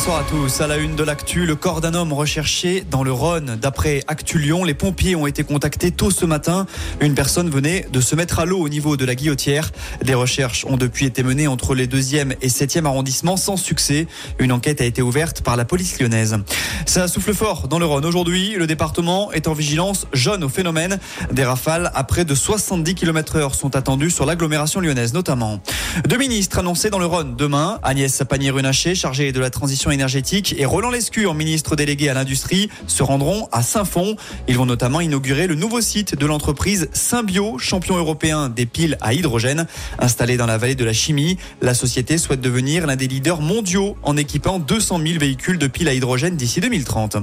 Bonsoir à tous. À la une de l'actu, le corps d'un homme recherché dans le Rhône. D'après Actu Lyon, les pompiers ont été contactés tôt ce matin. Une personne venait de se mettre à l'eau au niveau de la guillotière. Des recherches ont depuis été menées entre les 2e et 7e arrondissements sans succès. Une enquête a été ouverte par la police lyonnaise. Ça souffle fort dans le Rhône. Aujourd'hui, le département est en vigilance jaune au phénomène. Des rafales à près de 70 km heure sont attendues sur l'agglomération lyonnaise notamment. Deux ministres annoncés dans le Rhône demain. Agnès Pannier-Runacher, chargée de la transition énergétique, et Roland Lescure, ministre délégué à l'industrie, se rendront à Saint-Fond. Ils vont notamment inaugurer le nouveau site de l'entreprise Symbio, champion européen des piles à hydrogène. Installée dans la vallée de la chimie, la société souhaite devenir l'un des leaders mondiaux en équipant 200 000 véhicules de piles à hydrogène d'ici 2030.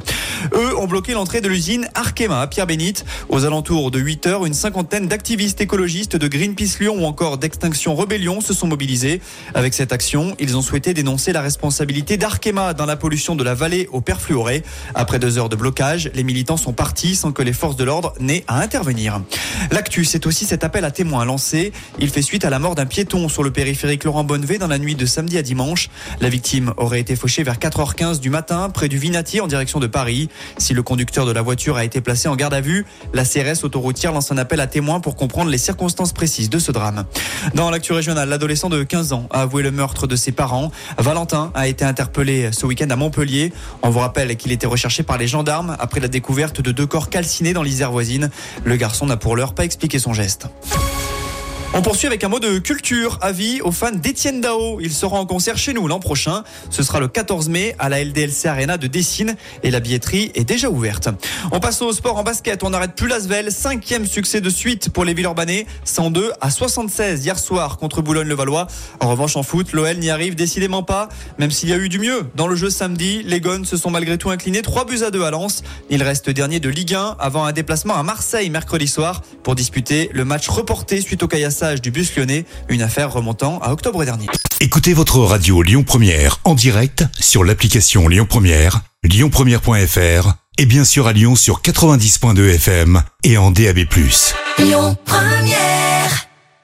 Eux ont bloqué l'entrée de l'usine Arkema à Pierre-Bénite. Aux alentours de 8 heures, une cinquantaine d'activistes écologistes de Greenpeace Lyon ou encore d'Extinction Rebellion se sont mobilisés. Avec cette action, ils ont souhaité dénoncer la responsabilité d'Arkema dans la pollution de la vallée au perfluoré. Après deux heures de blocage, les militants sont partis sans que les forces de l'ordre n'aient à intervenir. L'actu, c'est aussi cet appel à témoins lancé. Il fait suite à la mort d'un piéton sur le périphérique Laurent Bonnevet dans la nuit de samedi à dimanche. La victime aurait été fauchée vers 4h15 du matin près du Vinati en direction de Paris. Si le conducteur de la voiture a été placé en garde à vue, la CRS autoroutière lance un appel à témoins pour comprendre les circonstances précises de ce drame. Dans l'actu régionale, l'adolescent de 15 ans a avoué le meurtre de ses parents. Valentin a été interpellé ce week-end à Montpellier. On vous rappelle qu'il était recherché par les gendarmes après la découverte de deux corps calcinés dans l'Isère voisine. Le garçon n'a pour l'heure pas expliqué son geste. On poursuit avec un mot de culture. Avis aux fans d'Etienne Dao. Il sera en concert chez nous l'an prochain. Ce sera le 14 mai à la LDLC Arena de Dessine et la billetterie est déjà ouverte. On passe au sport en basket. On n'arrête plus Lasvel. Cinquième succès de suite pour les Villeurbanais. 102 à 76 hier soir contre Boulogne-le-Valois. En revanche, en foot, l'OL n'y arrive décidément pas. Même s'il y a eu du mieux dans le jeu samedi, les Gones se sont malgré tout inclinés 3 buts à 2 à Lens. Il reste dernier de Ligue 1 avant un déplacement à Marseille mercredi soir pour disputer le match reporté suite au du bus lyonnais, une affaire remontant à octobre dernier. Écoutez votre radio Lyon Première en direct sur l'application Lyon Première, lyonpremière.fr et bien sûr à Lyon sur 90.2 FM et en DAB+. Lyon Première